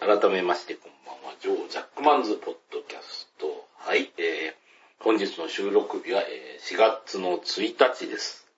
改めましてこんばんは。ジョー・ジャックマンズ・ポッドキャスト。はい、えー、本日の収録日は、えー4月の1日です。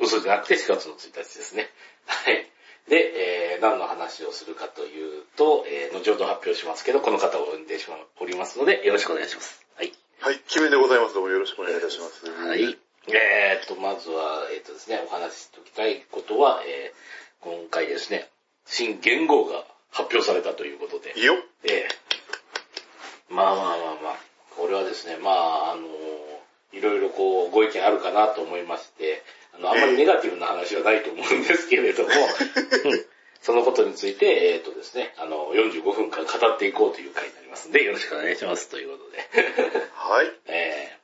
嘘じゃなくて4月の1日ですね。はい。で、えー、何の話をするかというと、えー、後ほど発表しますけど、この方を呼んでおりますので、よろしくお願いします。はい。はい、キムでございます。どうもよろしくお願いいたします。はい。えー、っと、まずは、えーっとですね、お話ししておきたいことは、えー、今回ですね、新元号が発表されたということで、いいよ。ええまあまあまあまあ、これはですね、まあ、あのいろいろこう、ご意見あるかなと思いまして、あの、あんまりネガティブな話はないと思うんですけれども、う んそのことについて、えーっとですね、あの、45分間語っていこうという回になりますんで、よろしくお願いしますということで。はい。えー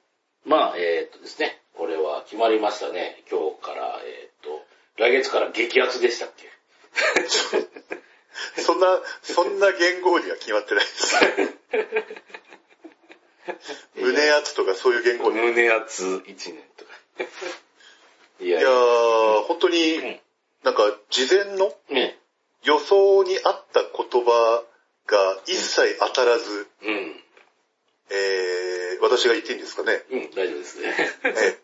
まあ、えーっとですね、これは決まりましたね。今日から、えーっと、来月から激アツでしたっけ？そんな、そんな言語には決まってないです。胸圧とかそういう言語に。い胸圧1年とか。いややー、本当うんに、なんか事前のね、予想に合った言葉が一切当たらず、うん。えー、私が言っていいんですかね。うん、大丈夫ですね。え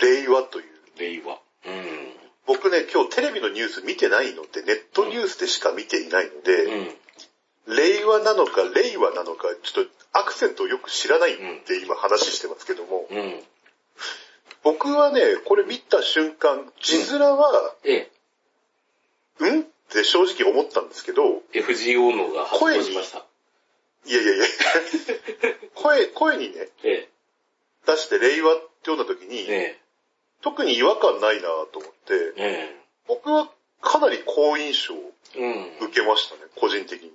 令和という。令和。うん。僕ね、今日テレビのニュース見てないので、ネットニュースでしか見ていないので、うん。令和なのか令和なのか、ちょっとアクセントをよく知らないんで今話してますけども、うん。僕はね、これ見た瞬間、字面は、えうんって正直思ったんですけど、え、FGO のが発表しました。いやいやいや、声、声にね、え出して令和って読んだ時え、に、え特に違和感ないなと思ってえ、、え僕はかなり好印象をえ、うん。受けましたね、個人的に。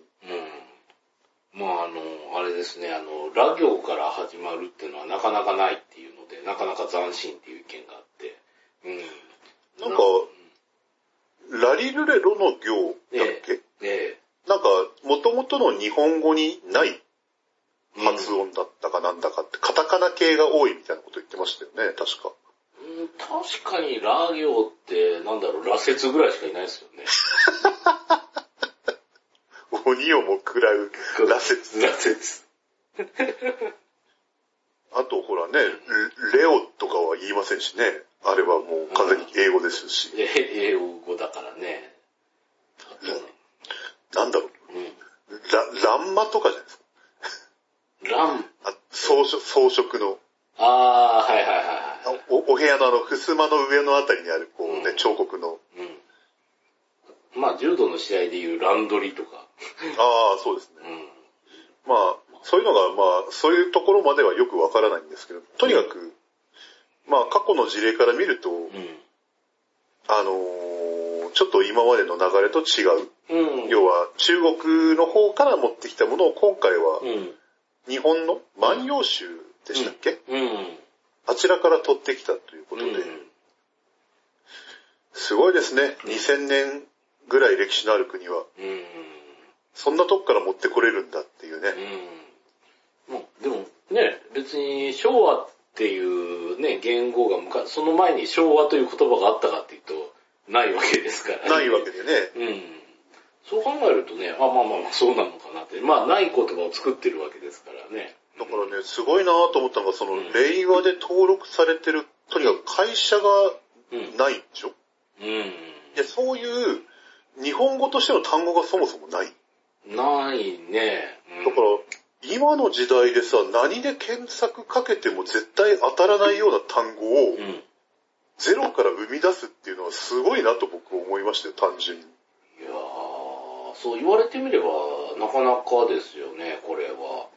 うん。まああの、あれですね、あの、ラ行から始まるっていうのはなかなかないっていうので、なかなか斬新っていう意見があって。うん。なんか、ラリルレロの行だっけ、えなんか、元々の日本語にないえ。発音だったかなんだかって、カタカナ系が多いみたいなこと言ってましたよね、確か。うん、確かにラ行って、なんだろう、羅刹ぐらいしかいないですよね。鬼をも食らう羅刹。羅刹。あとほらね、レレオとかは言いませんしね。あれはもう完全に英語ですし。え英語だからねなんだろう。うん。ラ、ランマとかじゃないですか。ラン。あ装飾装飾のあー、はいはいはいあはい。お。お部屋のあの、襖の上のあたりにある、こうね、うん彫刻の。うん。まあ、柔道の試合でいうランドリとか。ああ、そうですね。うん。まあ、そういうのが、まあ、そういうところまではよくわからないんですけど、とにかく、まあ、過去の事例から見ると、うん。あのーちょっと今までの流れと違う。うん。要は、中国の方から持ってきたものを今回はう、ん。日本の万葉集でしたっけ、うん。あちらから取ってきたということで、すごいですね。2000年ぐらい歴史のある国は、うん。そんなとこから持ってこれるんだっていうね。うん。もう、でもね、別に昭和っていうね、言語が昔、その前に昭和という言葉があったかっていうと、ないわけですから、ね。ないわけでね。うん。そう考えるとね、あ、まあまあまあ、そうなのかなって。まあ、ない言葉を作ってるわけですからね。だからね、すごいなと思ったのが、その、うん令和で登録されてる、とにかく会社がうん。ないんでしょ？うん。で、そういう、日本語としての単語がそもそもない。ないね。うんだから、今の時代でさ、何で検索かけても絶対当たらないような単語をうん。ゼロから生み出すっていうのはすごいなと僕思いましたよ、単純に。いやー、そう言われてみれば、なかなかですよね、これは。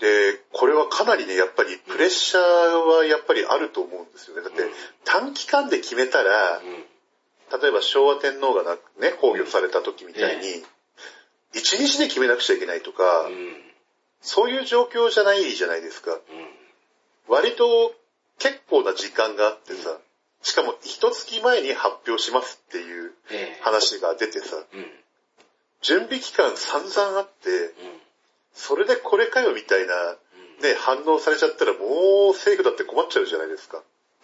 で、これはかなりね、やっぱりプレッシャーはやっぱりあると思うんですよね。だってうん短期間で決めたら、うん。例えば昭和天皇がなね、崩御された時みたいに、一日で決めなくちゃいけないとか、うん。そういう状況じゃないじゃないですか。うん。割と結構な時間があってさ、しかも一月前に発表しますっていうええ。話が出てさ。準備期間散々あって、それでこれかよみたいな、ね、反応されちゃったらもう政府だって困っちゃうじゃないですか。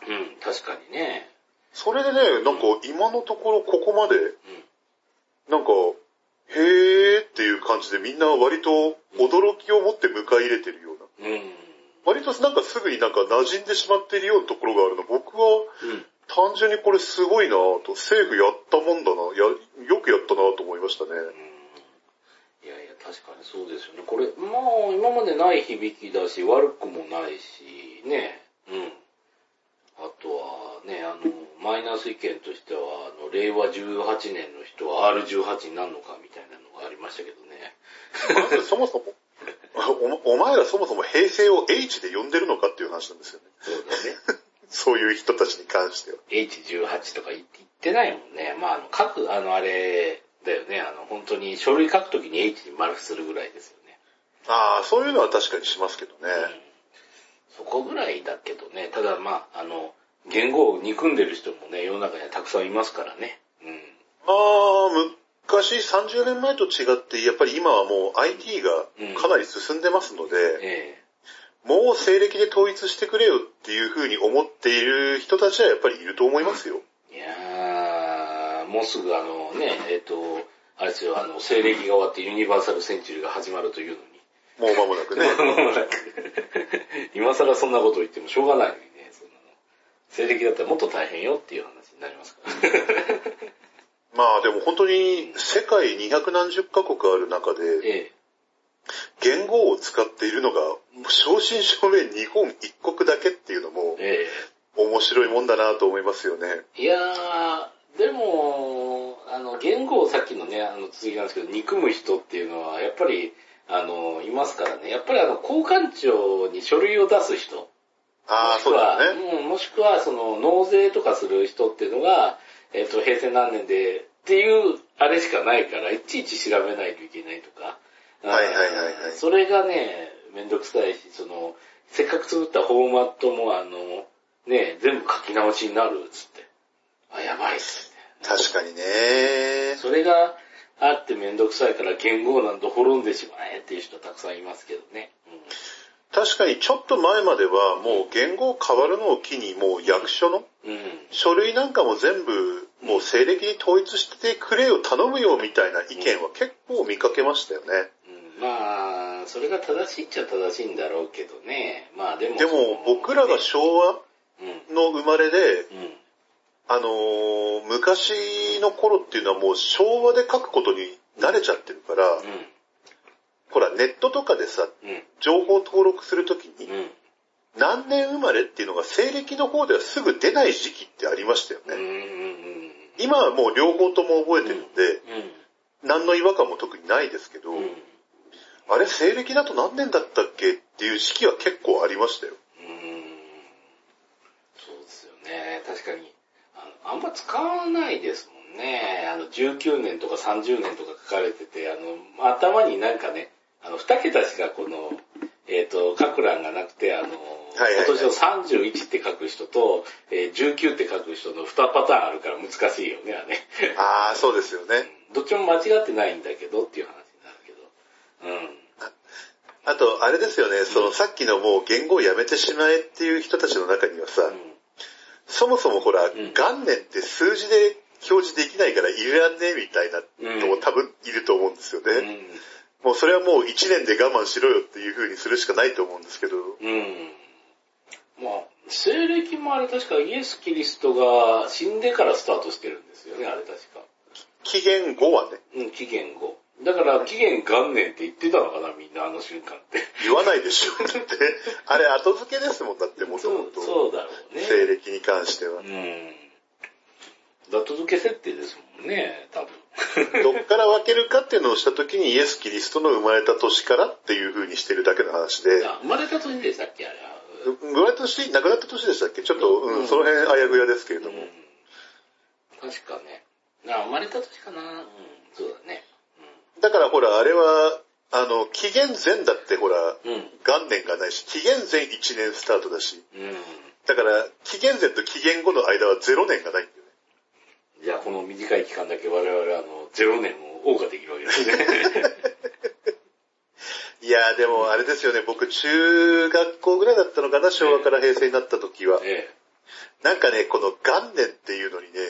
うん。うん。確かにね。それでね、なんか今のところここまで、うん。なんか、へーっていう感感じでみんな割と驚きを持って迎え入れてるような。うん。割となんかすぐになんか馴染んでしまっているようなところがあるの。僕はうん。単純にこれすごいなぁと、政府やったもんだな、や、よくやったなぁと思いましたね。いやいや、確かにそうですよね。これ、まあ、今までない響きだし、悪くもないし、ね。うん。あとは、ね、あの、マイナス意見としては、あの、令和18年の人は R18 になるのかみたいなのがありましたけどね。そもそも、おお前らそもそも平成を H で呼んでるのかっていう話なんですよね。そうだね。そういう人たちに関しては。H18 とか言ってないもんね。まあ、あの、書く、あの、あれだよね。あの、本当に書類書くときに H に丸するぐらいですよね。ああ、そういうのは確かにしますけどね。そこぐらいだけどね。ただまあ、あの、言語を憎んでる人もね、世の中にはたくさんいますからね。うん。まあ、昔30年前と違って、やっぱり今はもう IT がかなり進んでますので、えもう西暦で統一してくれよっていう風に思っている人たちはやっぱりいると思いますよ。えいやー、もうすぐあのね、えっ、と、あれですよ、あの、西暦が終わってユニバーサルセンチュリーが始まるというのに。もう間もなくね。間もなく 今更そんなこと言ってもしょうがないのにね、そんなの。西暦だったらもっと大変よっていう話になりますから。まあでも本当に世界二百何十カ国ある中で、え言語を使っているのが、正真正銘日本一国だけっていうのもえ、え面白いもんだなと思いますよね。えいやー、でも、あの、言語をさっきのね、あの続きなんですけど、憎む人っていうのは、やっぱり、あの、いますからね。やっぱりあの、交換庁に書類を出す人。ああ、そうだね。うんもしくは、その、納税とかする人っていうのが、えっ、と、平成何年で、っていう、あれしかないから、いちいち調べないといけないとか。はいはいはいはいそれがね、めんどくさいし、その、せっかく作ったフォーマットも、あの、ね、全部書き直しになる、つって。あ、やばいっすって。確かにね。それがあってめんどくさいから言語なんて滅んでしまえっていう人たくさんいますけどね。確かにちょっと前まではもう言語変わるのを機にもう役所のうん。うん。書類なんかも全部もう西暦に統一してくれよ頼むよみたいな意見は結構見かけましたよね。うんまあ、それが正しいっちゃ正しいんだろうけどね。まあでも。でも僕らが昭和うん。の生まれで、うん。あのー昔の頃っていうのはもう昭和で書くことに慣れちゃってるから、ほらネットとかでさ、うん。うん。情報登録するときにうん。何年生まれっていうのが西暦の方ではすぐ出ない時期ってありましたようん。うん。ね。今はもう両方とも覚えてるんで、何の違和感も特にないですけど、うん。うん。あれ西暦だと何年だったっけっていう時期は結構ありましたよ。うんそうですよね。確かに。あのあんま使わないですもんね。あの、19年とか30年とか書かれてて、あの、頭になんかね、あの、2桁しかこの、えっ、と、書く欄がなくて、あの、はいはい今年の31って書く人と、えー19って書く人の2パターンあるから難しいよね、あれ。ああ、そうですよね。どっちも間違ってないんだけどっていう話になるけど。うん。あと、あれですよね、そのさっきのもう言語をやめてしまえっていう人たちの中にはさ、そもそもほら、ん元年って数字で表示できないからいらんねみたいなのも多分いると思うんですよね。うん。もうそれはもう1年で我慢しろよっていう風にするしかないと思うんですけど、うん。まあ、西暦もあれ確かイエス・キリストが死んでからスタートしてるんですよね、あれ確か。期限後はね、うん、紀元後。だから紀元元年って言ってたのかな、みんなあの瞬間って。言わないでしょ。だって、あれ後付けですもん、だってもともと。そうだろうね。西暦に関してはう。ん。後付け設定ですもんね、多分。どっから分けるかっていうのをした時にイエス・キリストの生まれた年からっていう風にしてるだけの話で、あ生まれた年でしたっけ、あれは。生まれた年、亡くなった年でしたっけ？ちょっと、うん、その辺あやふやですけれども。うん。確かね。あ、生まれた年かな。うん、そうだね。だからほら、あれは、あの、紀元前だってほら、うん。元年がないし、紀元前1年スタートだし、うん。だから、紀元前と紀元後の間は0年がないんだよね。じゃあこの短い期間だけ我々あの、0年を謳歌できるわけですね。いやーでもあれですよね、僕中学校ぐらいだったのかな、昭和から平成になった時は。えなんかね、この元年っていうのにね、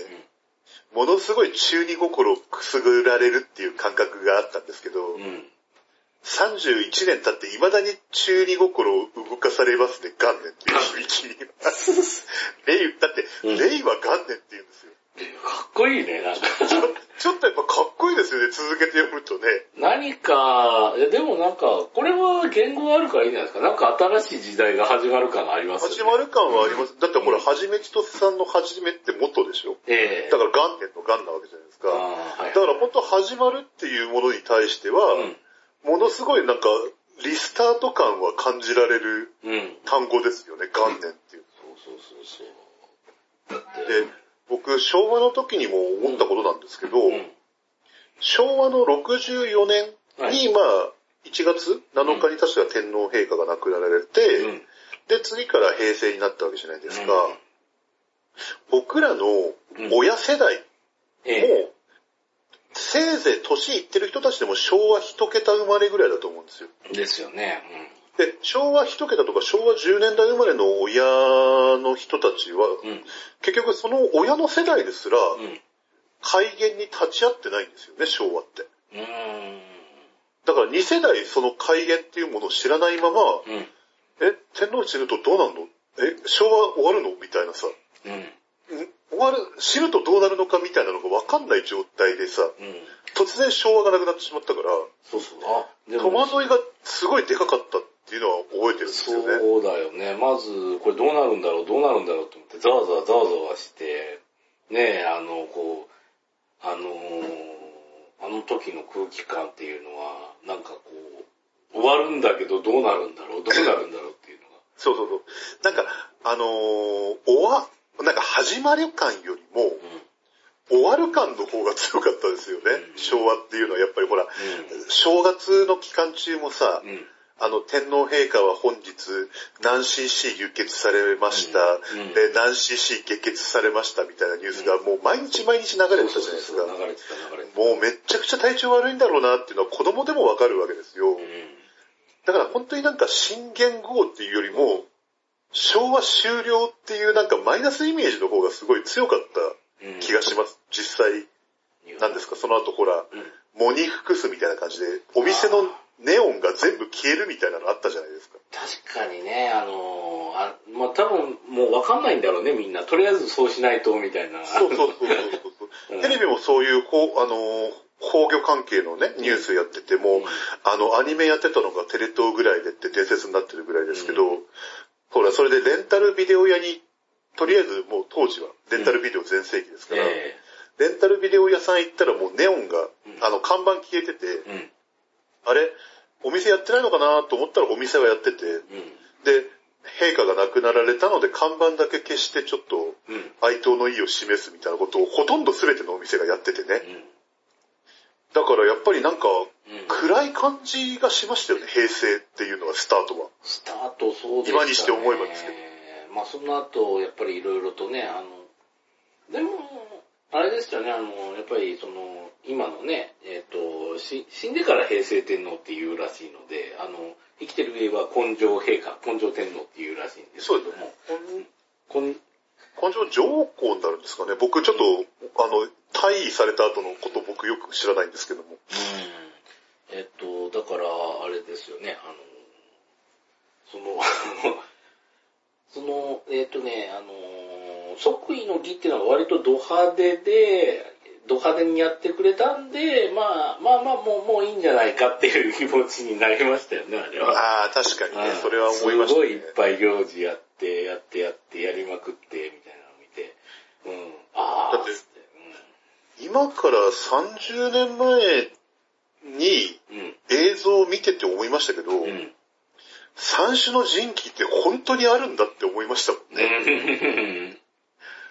ものすごい中二心をくすぐられるっていう感覚があったんですけど、うん。31年経って未だに中二心を動かされますね、元年っていう響きに。令だって、うん令和元年って言うんですよ。かっこいいね、なんか。ちょちょっとやっぱかっこいいですよね、続けて読むとね。何か、いやでもなんか、これは言語があるからいいんじゃないですか。なんか新しい時代が始まる感がありますよね。始まる感はあります。だってほら、はじめちとせさんのはじめって元でしょええだから元年の元なわけじゃないですか。だから本当始まるっていうものに対しては、うん。ものすごいなんか、リスタート感は感じられるうん。単語ですよね、元年っていう。そうそうそうそう。だって、で、僕、昭和の時にも思ったことなんですけど、うん。昭和の64年に、はいまあ、1月7日に確か天皇陛下が亡くなられて、うん。で、次から平成になったわけじゃないですか。うん僕らの親世代も、ええせいぜい年いってる人たちでも昭和一桁生まれぐらいだと思うんですよ。ですよね。で、昭和一桁とか昭和10年代生まれの親の人たちは、うん。うん。結局その親の世代ですら、うん。改元に立ち会ってないんですよね、昭和って。だから2世代その改元っていうものを知らないまま、うん。え、天皇死ぬとどうなんの？え、昭和終わるの？みたいなさ、うん。ん終わる、死ぬとどうなるのかみたいなのが分かんない状態でさ、うん。突然昭和がなくなってしまったから、そうそう。戸惑いがすごいでかかったっていうのは覚えてるんですよね。そうだよね。まず、これどうなるんだろう、どうなるんだろうと思って、ざわざわざわざわして、ねえ、あの、こう、あのーあの時の空気感っていうのは、なんかこう、終わるんだけどどうなるんだろう、どうなるんだろうっていうのが。そうそうそう。なんか、あのー、終わ、なんか始まる感よりも、終わる感の方が強かったですよね。うん昭和っていうのはやっぱりほら、う正月の期間中もさ、ん。うん。あの、天皇陛下は本日、何 cc 輸血されました、うんで、何 cc 下血されましたみたいなニュースがもう毎日毎日流れてたじゃないですか。流れてた流れてた。もうめっちゃくちゃ体調悪いんだろうなっていうのは子供でもわかるわけですよ。うん。だから本当になんか新元号っていうよりも、昭和終了っていうなんかマイナスイメージの方がすごい強かったうん気がします。実際、なんですか、その後ほら、うん。モニフクスみたいな感じで、お店のネオンが全部消えるみたいなのあったじゃないですか。確かにね、あのーあ、まあ、多分もうわかんないんだろうね、みんな。とりあえずそうしないと、みたいな。そうそうそうそうそう。うんテレビもそういう、こう、あのー、工業関係のね、ニュースやってても、うんあの、アニメやってたのがテレ東ぐらいでって伝説になってるぐらいですけど、ほら、それでレンタルビデオ屋に、とりあえずもう当時は、レンタルビデオ全盛期ですから、えレンタルビデオ屋さん行ったらもうネオンが、うんあの、看板消えてて。あれ、お店やってないのかなと思ったらお店はやってて、うん。で、陛下が亡くなられたので看板だけ消してちょっとうん。哀悼の意を示すみたいなことをほとんど全てのお店がやっててね。うん。だからやっぱりなんかうん。暗い感じがしましたよね、平成っていうのはスタートは。スタートそうでしたね。今にして思えばですけど。まあその後、やっぱりいろいろとね、あの、でも、あれですよね、あの、やっぱりその、今のね、えっ、とし、死んでから平成天皇っていうらしいので、あの、生きてる上は根性陛下、根性天皇っていうらしいんですけども、根根性上皇になるんですかね。僕ちょっと、あの、退位された後のこと僕よく知らないんですけども。うん。えっと、だから、あれですよね、あの、その、その、えっとね、あの、即位の儀っていうのは割とド派手で、ド派手にやってくれたんで、まあ、まあまあ、もう、もういいんじゃないかっていう気持ちになりましたよね、あれは。ああ、確かにねう、んそれは思いましたねすごいいっ。ぱい行事やって、やってやって、やりまくって、みたいなのを見て、うん、ああ、だってつって今から30年前にうん、うん、映像を見てて思いましたけど、うん。三種の神器って本当にあるんだって思いましたもんね。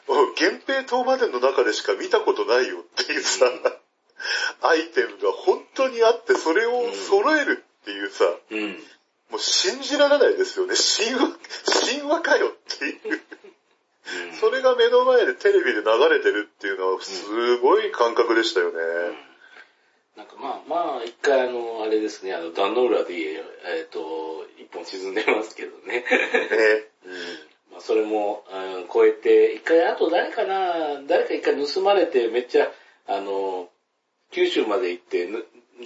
うん源平東馬伝の中でしか見たことないよっていうさ、アイテムが本当にあって、それを揃えるっていうさ、うん。もう信じられないですよね。神話、神話かよっていう。それが目の前でテレビで流れてるっていうのはすごい感覚でしたよね。なんかまあまあ、一回あの、あれですね、あの、壇の浦で、えっ、と、一本沈んでますけどね。ねそれも、うん、超えて、一回、あと誰かな、誰か一回盗まれて、めっちゃ、あの、九州まで行って、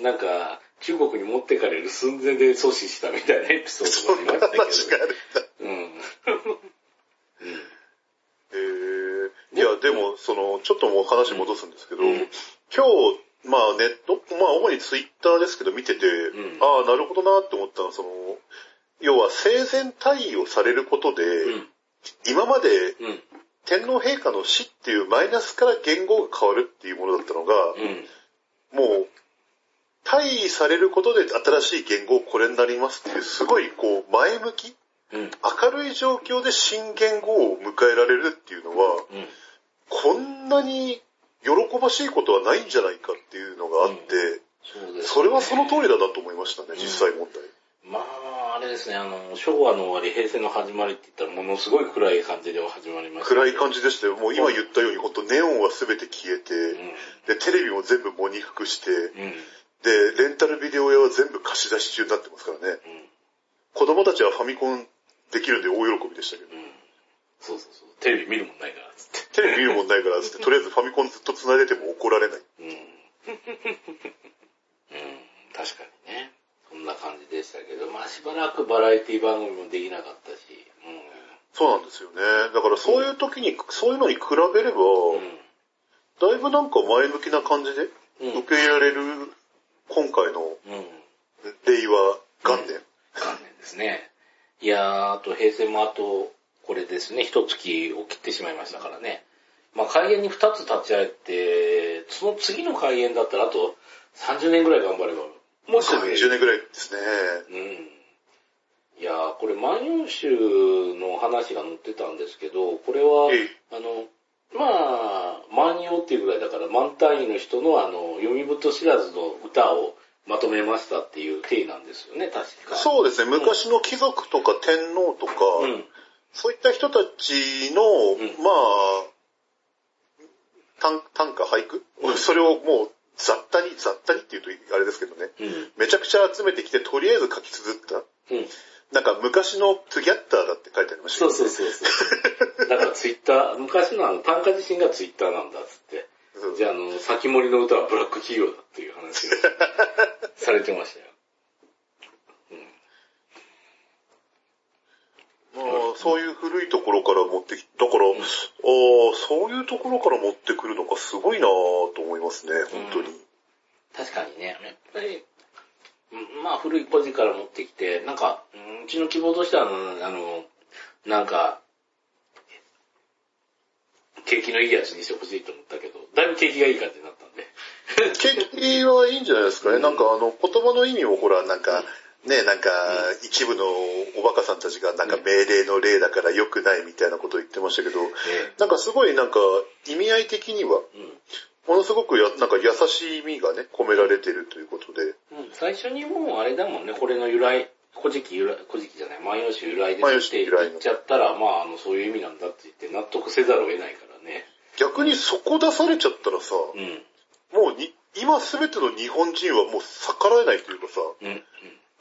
なんか、中国に持ってかれる寸前で阻止したみたいなエピソードもありましたけど。うん。えー、いや、でも、その、ちょっともう話戻すんですけど、うん、今日、まあネット、まあ主にツイッターですけど見てて、うん、ああ、なるほどなって思ったのは、その、要は生前退位をされることで、うん、今まで、天皇陛下の死っていうマイナスから言語が変わるっていうものだったのが、もう、退位されることで新しい言語これになりますっていう、すごいこう前向き、明るい状況で新言語を迎えられるっていうのは、こんなに喜ばしいことはないんじゃないかっていうのがあって、うん。そね、それはその通りだなと思いましたね、実際問題。まあ、あれですね、あの、昭和の終わり、平成の始まりって言ったら、ものすごい暗い感じで始まりました、ね、暗い感じでしたよ。もう今言ったように、本当ネオンは全て消えて、うん、で、テレビも全部喪に服して、うん、で、レンタルビデオ屋は全部貸し出し中になってますからね。うん、子供たちはファミコンできるんで大喜びでしたけど。そうそうそう。テレビ見るもんないからつって。テレビ見るもんないからつって、とりあえずファミコンずっと繋いでても怒られない。うん。うん、確かにね。そんな感じでしたけど、まあしばらくバラエティ番組もできなかったし。うん、そうなんですよね。だからそういう時に、うん、そういうのに比べれば、うん、だいぶなんか前向きな感じで受け入れられる今回の令和元年。元年ですね。いやー、あと平成もあとこれですね、一月を切ってしまいましたからね。まあ、開園に二つ立ち会えて、その次の開園だったらあと30年ぐらい頑張れば、もう30年ぐらいですね。うん。いやー、これ万葉集の話が載ってたんですけど、これは、あの、まあ、万葉っていうぐらいだから万単位の人のあの、読み人知らずの歌をまとめましたっていう体なんですよね、確か。そうですね、昔の貴族とか天皇とか、うん、そういった人たちの、うん、まあ、短短歌俳句、うん、それをもう雑多に、雑多にっていうとあれですけどね、うん、めちゃくちゃ集めてきて、とりあえず書き綴った。うん、なんか昔のトゥギャッターだって書いてありました、ね、そうそうそうそう。だからツイッター、昔のあの短歌自身がツイッターなんだっつって。じゃあ、あの、先森の歌はブラック企業だっていう話がされてましたよ。あ、そういう古いところから持ってき、だから、うん、ああ、そういうところから持ってくるのかすごいなと思いますね、本当に。うん、確かにね、やっぱり、まあ古いポジから持ってきて、なんか、うちの希望としては、あの、なんか、景気のいいやつにしてほしいと思ったけど、だいぶ景気がいい感じになったんで。景気はいいんじゃないですかね。なんかあの、言葉の意味をほら、なんか、ね、なんか、一部のおバカさんたちがなんか命令の例だから良くないみたいなことを言ってましたけど、なんかすごいなんか意味合い的には、ものすごくや、なんか優しい意味がね、込められてるということで。うん、最初にもうあれだもんね、これの由来、古事記由来、古事記じゃない、万葉集由来ですって言っちゃったら、まあ、あの、そういう意味なんだって言って納得せざるを得ないからね。逆にそこ出されちゃったらさ、うん、もうに、今すべての日本人はもう逆らえないというかさ、うんうん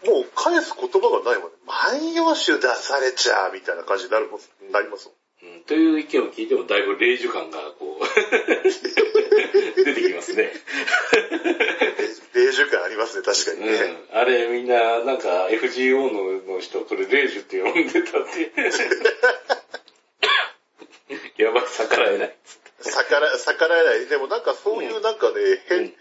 もう返す言葉がないもんね。万葉集出されちゃうみたいな感じになるもん、なりますもん。うん、という意見を聞いてもだいぶ霊樹感がこう 出てきますね。霊樹感ありますね、確かにね。うん、あれみんななんか FGO のの人、それ霊樹って呼んでたって。やばい、逆らえない。逆ら、逆らえない。でもなんかそういうなんかね、変、うん変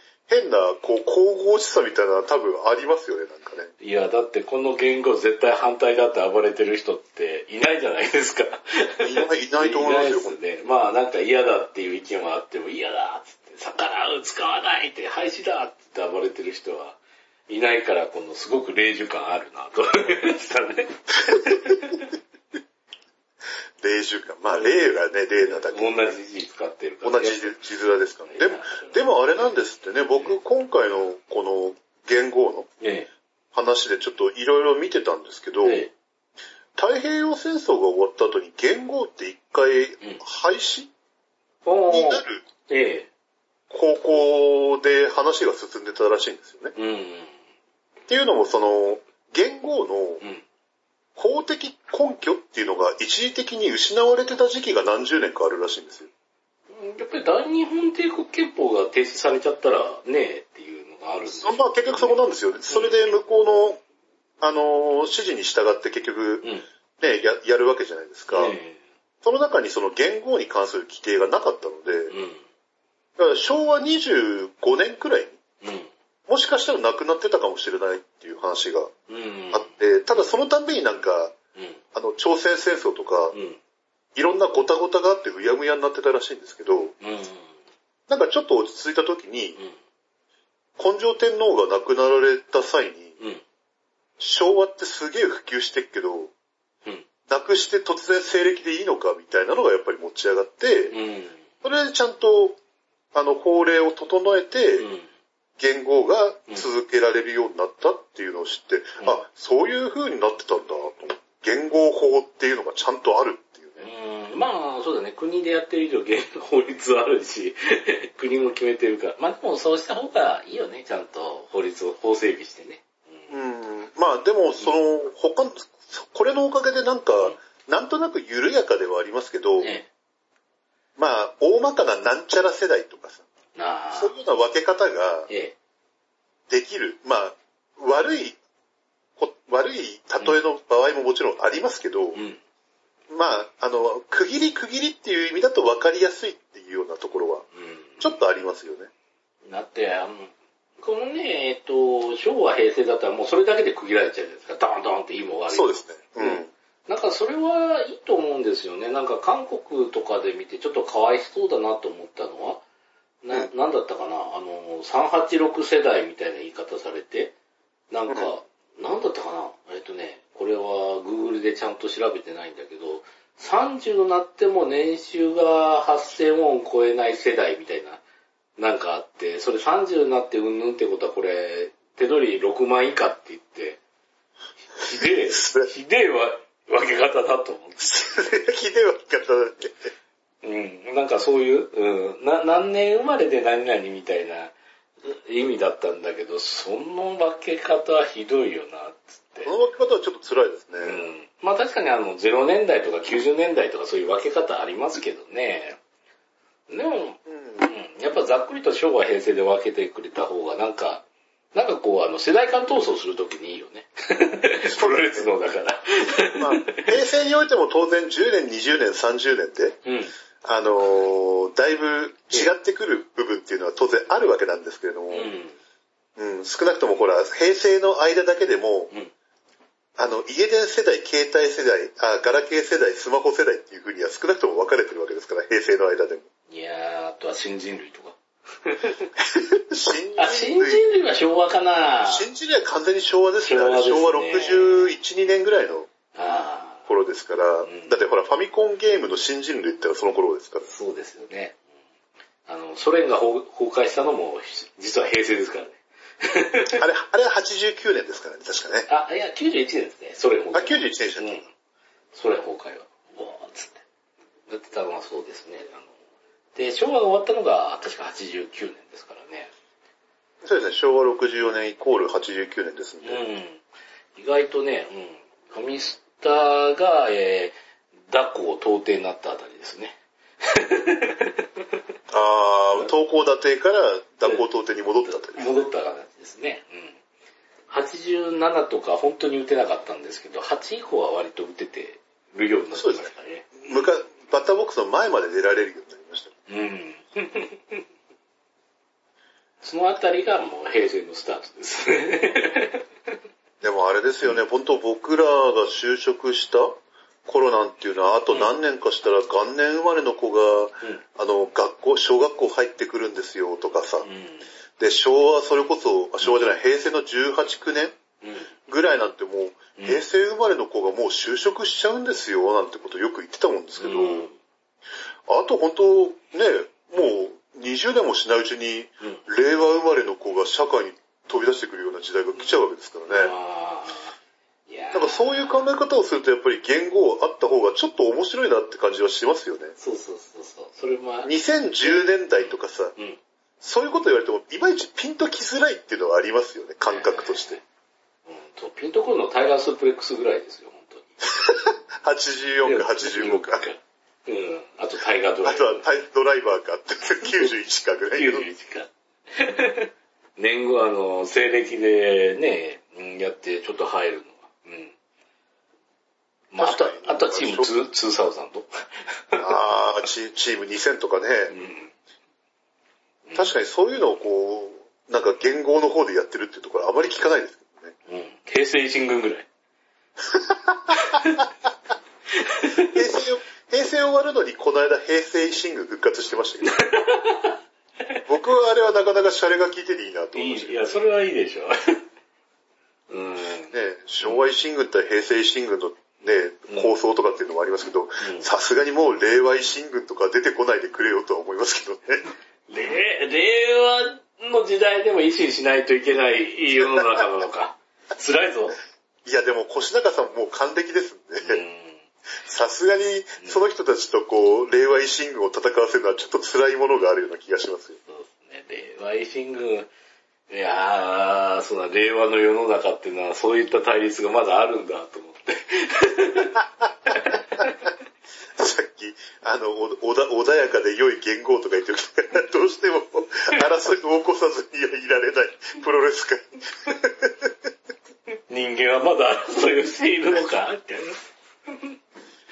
な、こう、神々しさみたいな多分ありますよね、なんかね。いや、だってこの言語絶対反対だって暴れてる人っていないじゃないですか。いない、いないと思いますよ。いないですね。まあなんか嫌だっていう意見はあっても嫌だっつって、逆らう、使わないって、廃止だって暴れてる人はいないから、このすごく霊樹感あるなと思いましたね。霊習慣。まあ、霊がね、霊なだけ。同じ字使ってるから、同じ字面ですからね。でも、でもあれなんですってね、僕今回のこの言語の話でちょっといろいろ見てたんですけど、太平洋戦争が終わった後に言語って一回廃止、になる方向で話が進んでたらしいんですよね。っていうのもその、言語の、法的根拠っていうのが一時的に失われてた時期が何十年かあるらしいんですよ。やっぱり大日本帝国憲法が停止されちゃったらねえっていうのがあるんですまあ結局そこなんですよ。それで向こうの、あの、指示に従って結局、うん。ね、ややるわけじゃないですか。えその中にその言語に関する規定がなかったので、えだから昭和25年くらいに、うん。もしかしたらなくなってたかもしれないっていう話がうん。うん。あって、ただそのたんびになんか、うん。あの、朝鮮戦争とか、うん。いろんなごたごたがあってうやむやになってたらしいんですけど、うん。なんかちょっと落ち着いた時に、うん。根性天皇が亡くなられた際に、うん。昭和ってすげえ普及してっけど、うん。なくして突然西暦でいいのかみたいなのがやっぱり持ち上がって、うん。それでちゃんと、あの、法令を整えて、うん。言語が続けられるようになったっていうのを知って、うんあ、そういう風になってたんだと思って。言語法っていうのがちゃんとあるっていうね。うんまあ、そうだね。国でやってる以上、現法律はあるし、国も決めてるから。まあでもそうした方がいいよね。ちゃんと法律を、法整備してね。うん。まあでも、その、他の、これのおかげでなんか、なんとなく緩やかではありますけど、ねまあ、大まかななんちゃら世代とかさ。そういうような分け方がええ。できる。まあ、悪い、こ悪い例えの場合ももちろんありますけど、うん。まあ、あの、区切り区切りっていう意味だと分かりやすいっていうようなところは、うん。ちょっとありますよね。だって、あの、このね、えっと、昭和平成だったらもうそれだけで区切られちゃうじゃないですか。ドンドンっていいも悪いもそうですね。うん。うんなんかそれはいいと思うんですよね。なんか韓国とかで見てちょっとかわいそうだなと思ったのは、な、うんなんだったかなあの、386世代みたいな言い方されて、なんか、なんだったかな？えっとね、これは Google でちゃんと調べてないんだけど、30になっても年収が8000ウォン超えない世代みたいな、なんかあって、それ30になってうんぬんってことはこれ、手取り6万以下って言って、ひでえ、ひでえわ分け方だと思って。ひでえ分け方だって。うん、なんかそういう、うん、な、何年生まれで何々みたいな意味だったんだけど、その分け方はひどいよな、つってこ。の分け方はちょっと辛いですね。うん。まあ確かにあの、0年代とか90年代とかそういう分け方ありますけどね。でも、うん。うん、やっぱざっくりと昭和平成で分けてくれた方がなんか、なんかこうあの、世代間闘争するときにいいよ ね。プロレスのだから。まあ、平成においても当然10年、20年、30年で、うん。あのーだいぶ違ってくる部分っていうのは当然あるわけなんですけれども、うん。うん、少なくともほら、平成の間だけでも、うん。あの、家電世代、携帯世代、あ、ガラケー世代、スマホ世代っていうふうには少なくとも分かれてるわけですから、平成の間でも。いやー、あとは新人類とか。新あ、新人類は昭和かな新人類は完全に昭和ですね。昭和ね昭和61、2年ぐらいの頃ですから、んだってほら、ファミコンゲームの新人類ってのはその頃ですから。そうですよね。あの、ソ連が崩崩壊したのも、実は平成ですからね。あれ、あれは89年ですからね、確かね。あ、いや、91年ですね、ソ連崩あ、壊。91年でしたっけ、うん。ソ連崩壊は。ボーンっつって。やってたのはそうですね。あので、昭和が終わったのが、確か89年ですからね。そうですね、昭和64年イコール89年ですんで。うん。意外とね、うん。ファミスタが、えー、ダコ東帝になったあたりですね。あー、投稿打定から蛇行当店に戻ったという。戻った形ですね。うん。87とか本当に打てなかったんですけど、8以降は割と打ててるようになってましたね。むかバッターボックスの前まで出られるようになりました。うん。そのあたりがもう平成のスタートですね。でもあれですよね、本当僕らが就職した頃なんていうのは、あと何年かしたら元年生まれの子が、あの、学校、小学校入ってくるんですよとかさ。うん。で、昭和、それこそ、あ昭和じゃない、平成の18、9年うん。ぐらいなんてもう、うん。平成生まれの子がもう就職しちゃうんですよ、なんてことよく言ってたもんですけど、うん。あと本当、ね、もう20年もしないうちに、令和生まれの子が社会に飛び出してくるような時代が来ちゃうわけですからね。なんかそういう考え方をするとやっぱり言語あった方がちょっと面白いなって感じはしますよね。そうそうそうそう。それも、2010年代とかさ、うん。そういうこと言われてもいまいちピンときづらいっていうのはありますよね、感覚として。うんと、ピンとくるのタイガースープレックスぐらいですよ、本当に。84か85か。うん。あとタイガードラあイバー。とはタイドライバーかって91かぐらいの。91か。年後あの、西暦でね、うんやってちょっと入るのは。うん。まあ、あとはあとはチーム2 2000。ああ、チチーム2000とかね。うん。確かにそういうのをこう、なんか言語の方でやってるっていうところあまり聞かないですけどね。うん。平成新軍ぐらい。平成を、平成終わるのにこの間平成維新軍復活してましたけど。僕はあれはなかなかシャレが効いてていいなと思いました。いや、それはいいでしょ。うん。ね、昭和維新軍対平成維新軍のね、構想とかっていうのもありますけどうん、さすがにもう令和維新軍とか出てこないでくれよとは思いますけどね。令令和の時代でも維新しないといけない世の中なのか。辛いぞ。いやでも腰中さんもう還暦ですんうで、ん。さすがにその人たちとこう、令和維新軍を戦わせるのはちょっと辛いものがあるような気がしますよ。そうですね。令和維新軍、いやー、そんな令和の世の中っていうのはそういった対立がまだあるんだと思って。さっき、あの、おおだ穏やかで良い言語とか言ってるけど、どうしても争いを起こさずにはいられないプロレス界。人間はまだ争いをしているのかって。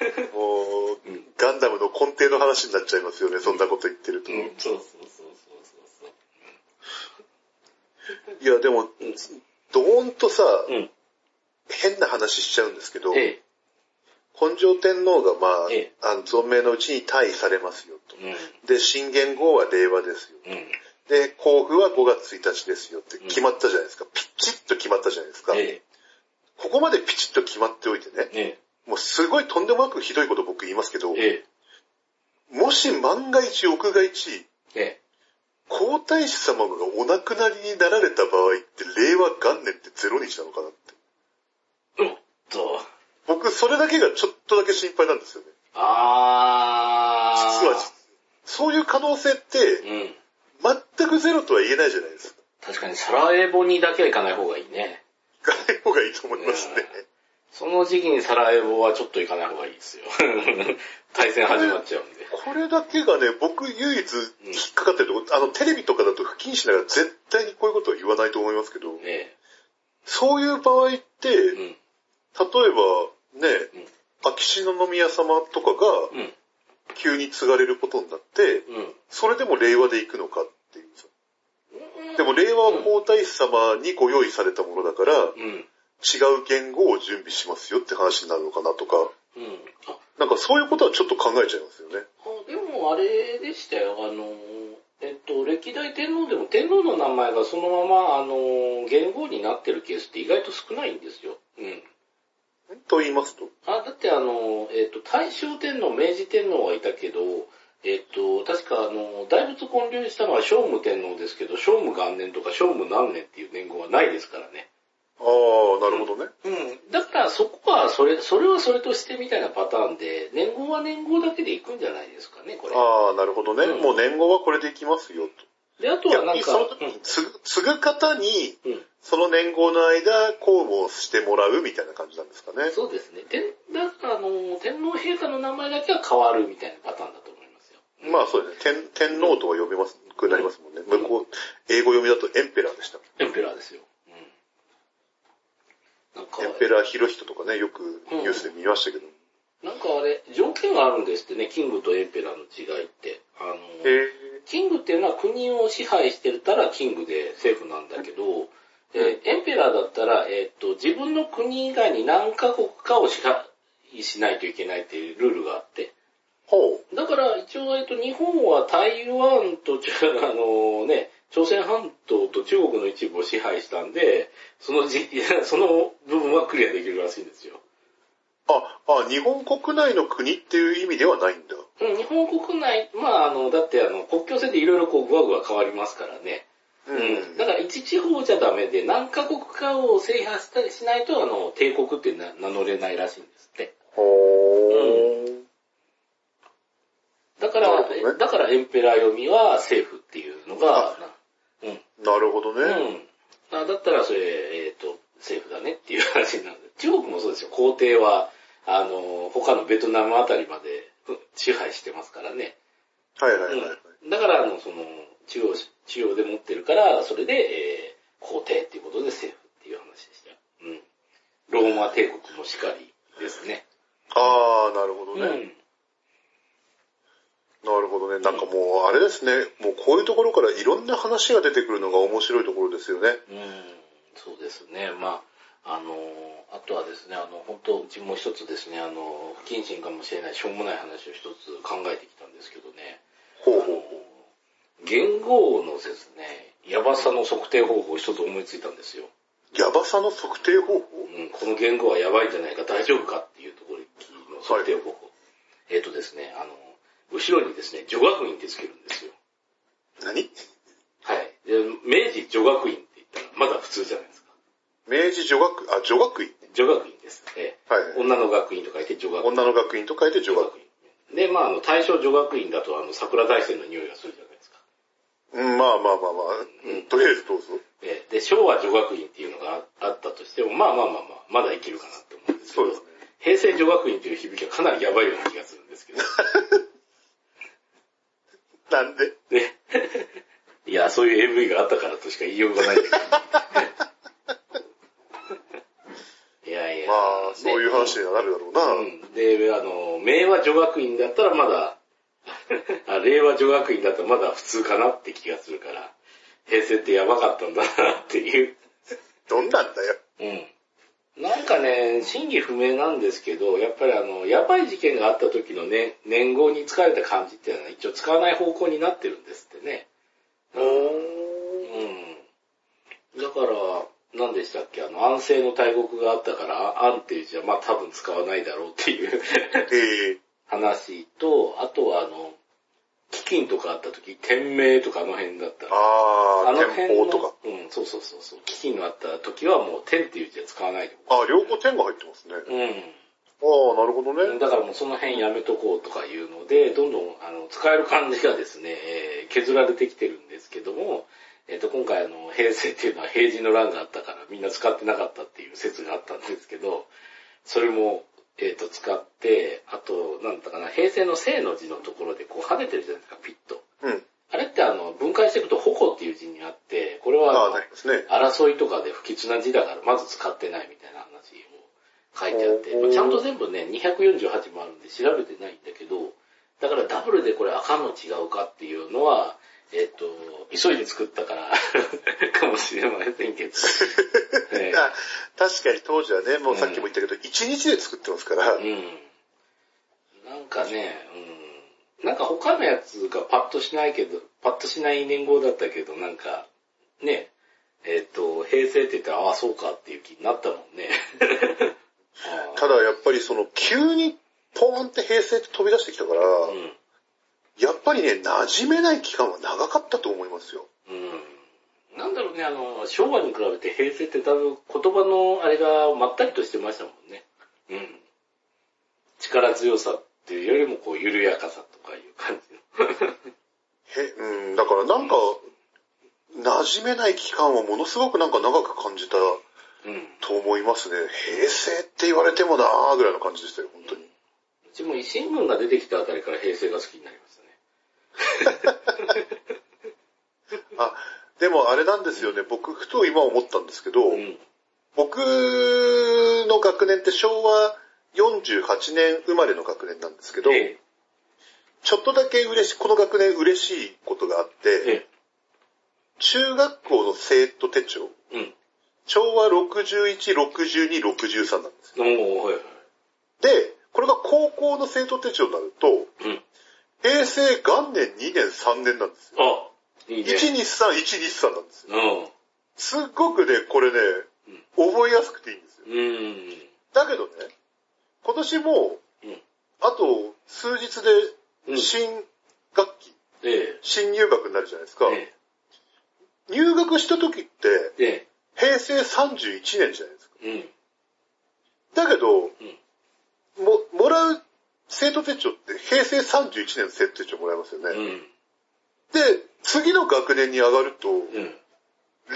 もう、ガンダムの根底の話になっちゃいますよね、そんなこと言ってると。うん、そうそうそうそういや、でも、どーんとさ、そう。うん。変な話しちゃうんですけど、ええ。本上天皇がまあ、ええあの存命のうちに退位されますよと。うん。で、新元号は令和ですよ。うん。で、甲府は5月1日ですよって決まったじゃないですか。ピチッと決まったじゃないですか。えここまでピチッと決まっておいてね、え。えもうすごいとんでもなくひどいこと僕言いますけどえ。、えもし万が一屋外地、え。え皇太子様がお亡くなりになられた場合って令和元年って0日なのかなって。え。おっと。僕それだけがちょっとだけ心配なんですよね。あー。実は、そういう可能性ってうん。全くゼロとは言えないじゃないですか。確かにサラエボにだけは行かない方がいいね。行かない方がいいと思いますね。その時期にサラエボはちょっと行かない方がいいですよ。対戦始まっちゃうんで。これだけがね、僕唯一引っかかってるところ、あのテレビとかだと不謹慎ながら絶対にこういうことは言わないと思いますけど、えそういう場合って、うん。えばね、秋篠宮様とかがうん。急に継がれることになって、うん。それでも令和で行くのかっていうさ。でも令和は皇太子様にご用意されたものだから、うん。違う言語を準備しますよって話になるのかなとか、うん。あ、なんかそういうことはちょっと考えちゃいますよね。あでもあれでしたよ。あの、えっと、歴代天皇でも天皇の名前がそのまま、あの、元号になってるケースって意外と少ないんですよ。うん。と言いますと？あ、だってあの、えっと、大正天皇、明治天皇はいたけど、えっと、確かあの、大仏建立したのは聖武天皇ですけど、聖武元年とか聖武何年っていう年号はないですからね。ああ、なるほどね。うん。だからそこは、それ、それはそれとしてみたいなパターンで、年号は年号だけでいくんじゃないですかね、これ。ああ、なるほどね。うんもう年号はこれでいきますよと。で、あとはなんか、継ぐ継ぐ方に、うん。うん。その年号の間、公務をしてもらうみたいな感じなんですかね。そうですね。天、だからあの、天皇陛下の名前だけは変わるみたいなパターンだと思いますよ。まあそうですね。天天皇とは呼べます、くなりますもんね。向こう、英語読みだとエンペラーでした。エンペラーですよ。うん。なんかエン、ペラーヒロヒトとかね、よくニュースで見ましたけど。なんかあれ、条件があるんですってね、キングとエンペラーの違いって。あの、へキングっていうのは国を支配してたらキングで政府なんだけど、えーエンペラーだったら、えーっと、自分の国以外に何カ国かを支配しないといけないっていうルールがあって。ほう。だから一応、えっと、日本は台湾と、あのね、朝鮮半島と中国の一部を支配したんで、そのじ、その部分はクリアできるらしいんですよ。あ、あ、日本国内の国っていう意味ではないんだ。うん、日本国内、まあ、あの、だってあの、国境線でいろいろこう、ぐわぐわ変わりますからね。ううん。だから一地方じゃダメで、何カ国かを制覇したりしないと、あの、帝国ってな名乗れないらしいんですって。ほー。だから、ねだからエンペラー読みは政府っていうのが、うん。なるほどね。うん。あだったらそれ、えっ、と、政府だねっていう話になる。中国もそうですよ。皇帝は、あの、他のベトナムあたりまで支配してますからね。はいはいはい。うん、だから、あの、その、中央、中央で持ってるから、それで、えー、皇帝っていうことで政府っていう話でした。うん。ローマ帝国もしかりですね。ああ、なるほどね。うんなるほどね。なんかもう、あれですね。もうこういうところからいろんな話が出てくるのが面白いところですよね。うん。そうですね。まあ、あの、あとはですね、あの、本当うちも一つですね、あの、不謹慎かもしれないしょうもない話を一つ考えてきたんですけどね。ほうほうほう。言語のですね、やばさの測定方法を一つ思いついたんですよ。やばさの測定方法？うん、この言語はやばいんじゃないか、大丈夫かっていうところの測定方法。はい、えっ、ー、とですね、あの、後ろにですね、女学院ってつけるんですよ。何？はい。で明治女学院って言ったらまだ普通じゃないですか。明治女学、あ、女学院？女学院です。えー、はい、女の学院と書いて女学院。女の学院と書いて女学院。で、まあ、あの、大正女学院だと、あの、桜大戦の匂いがするじゃないですか。うん、まあまあまあまあ、うん、とりあえずどうぞ。えー、で、昭和女学院っていうのがあったとしても、まあまあまあまあ、まだいけるかなって思うんですけど、そうですね。平成女学院っていう響きはかなりやばいような気がするんですけど。なんで？ね。いや、そういう AV があったからとしか言いようがない。いやいや。まあ、そういう話になるだろうな。うん。で、あの、明和女学院だったらまだ、あ令和女学院だったらまだ普通かなって気がするから、平成ってやばかったんだなっていう。どんなんだよ。うん。なんかね、真偽不明なんですけど、やっぱりあの、やばい事件があった時のね、年号に使われた漢字っていうのは一応使わない方向になってるんですってね。うん。だから、何でしたっけあの、安政の大国があったから、安っていう字はまあ多分使わないだろうっていう話と、あとはあの、飢饉とかあった時、天命とかあの辺だったら。ああ、の辺とか。うん、そうそうそうそう。飢饉のあった時はもう天っていう字は使わないでああ、両方天が入ってますね。うん。ああ、なるほどね。だからもうその辺やめとこうとかいうので、どんどんあの使える漢字がですね、えー、削られてきてるんですけども、えっ、ー、と、今回あの、平成っていうのは平時の欄があったからみんな使ってなかったっていう説があったんですけど、それもえっ、ー、と、使って、あと、なんだかな、平成の正の字のところでこう跳ねてるじゃないですか、ピッと。うん。あれってあの、分解していくと、矛っていう字にあって、これは、ね。争いとかで不吉な字だから、まず使ってないみたいな話を書いてあって、まあ、ちゃんと全部ね、248もあるんで調べてないんだけど、だからダブルでこれ赤の違うかっていうのは、えっ、と、急いで作ったから かもしれませんけど。ね、確かに当時はね、もうさっきも言ったけど、一、うん、日で作ってますから。うん。なんかね、うん。なんか他のやつがパッとしないけど、パッとしない年号だったけど、なんか、ね、えっ、と、平成って言ったら、ああ、そうかっていう気になったもんね。ただやっぱりその、急にポーンって平成って飛び出してきたから、うんやっぱりね、馴染めない期間は長かったと思いますよ。うん。なんだろうね、あの、昭和に比べて平成って多分言葉のあれがまったりとしてましたもんね。うん。力強さっていうよりもこう緩やかさとかいう感じの。へ、うん、だからなんか、馴染めない期間はものすごくなんか長く感じたと思いますね。うん、平成って言われてもなーぐらいの感じでしたよ、本当に。うちも維新軍が出てきたあたりから平成が好きになりました。あ、でもあれなんですよね、僕ふと今思ったんですけど、うん、僕の学年って昭和48年生まれの学年なんですけど、ええ、ちょっとだけ嬉しい、この学年嬉しいことがあって、え、中学校の生徒手帳、うん、昭和61、62、63なんですよ。はいはい、で、これが高校の生徒手帳になると、うん平成元年2年3年なんですよ。あ、いいね。123、123なんですよ。うん。すっごくね、これね、うん、覚えやすくていいんですよ。うん。だけどね、今年も、うん、あと数日で新学期、うん、新入学になるじゃないですか。ええ、入学した時って、え、平成31年じゃないですか。うん、だけど、も、もらう生徒手帳って平成31年の生徒手帳もらえますよね。うん、で、次の学年に上がると、うん、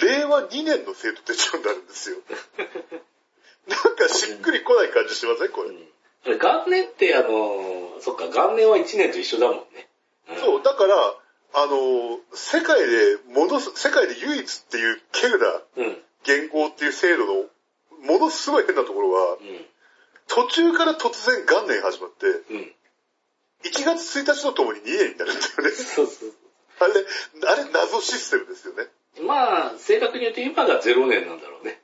令和2年の生徒手帳になるんですよ。なんかしっくりこない感じしません？これ。うん、元年ってあの、そっか、元年は1年と一緒だもんね。んそう、だから、あの、世界で、ものす、世界で唯一っていう稀有なうん。元号っていう制度の、ものすごい変なところは、うん。途中から突然元年始まって、うん。1月1日とともに2年になるんだよね。そうそう。あれ、あれ謎システムですよね。まあ、正確に言うと今が0年なんだろうね。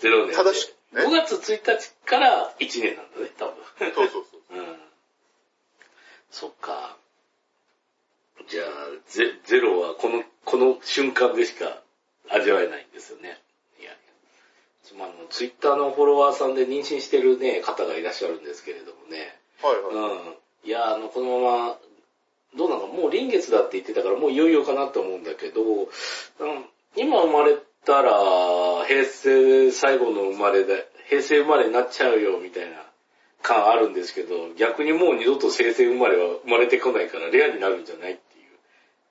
0年で。正しくね5月1日から1年なんだね、多分。そうそうそう。うん。そっか。じゃあ、ゼゼロはこの、この瞬間でしか味わえないんですよね。まあ、ツイッターのフォロワーさんで妊娠してるね、方がいらっしゃるんですけれどもね。はいうんはい。。いや、あの、このまま、どうなの？もう臨月だって言ってたから、もういよいよかなと思うんだけど、うん、今生まれたら、平成最後の生まれで、平成生まれになっちゃうよ、みたいな感あるんですけど、逆にもう二度と平成生まれは生まれてこないから、レアになるんじゃない？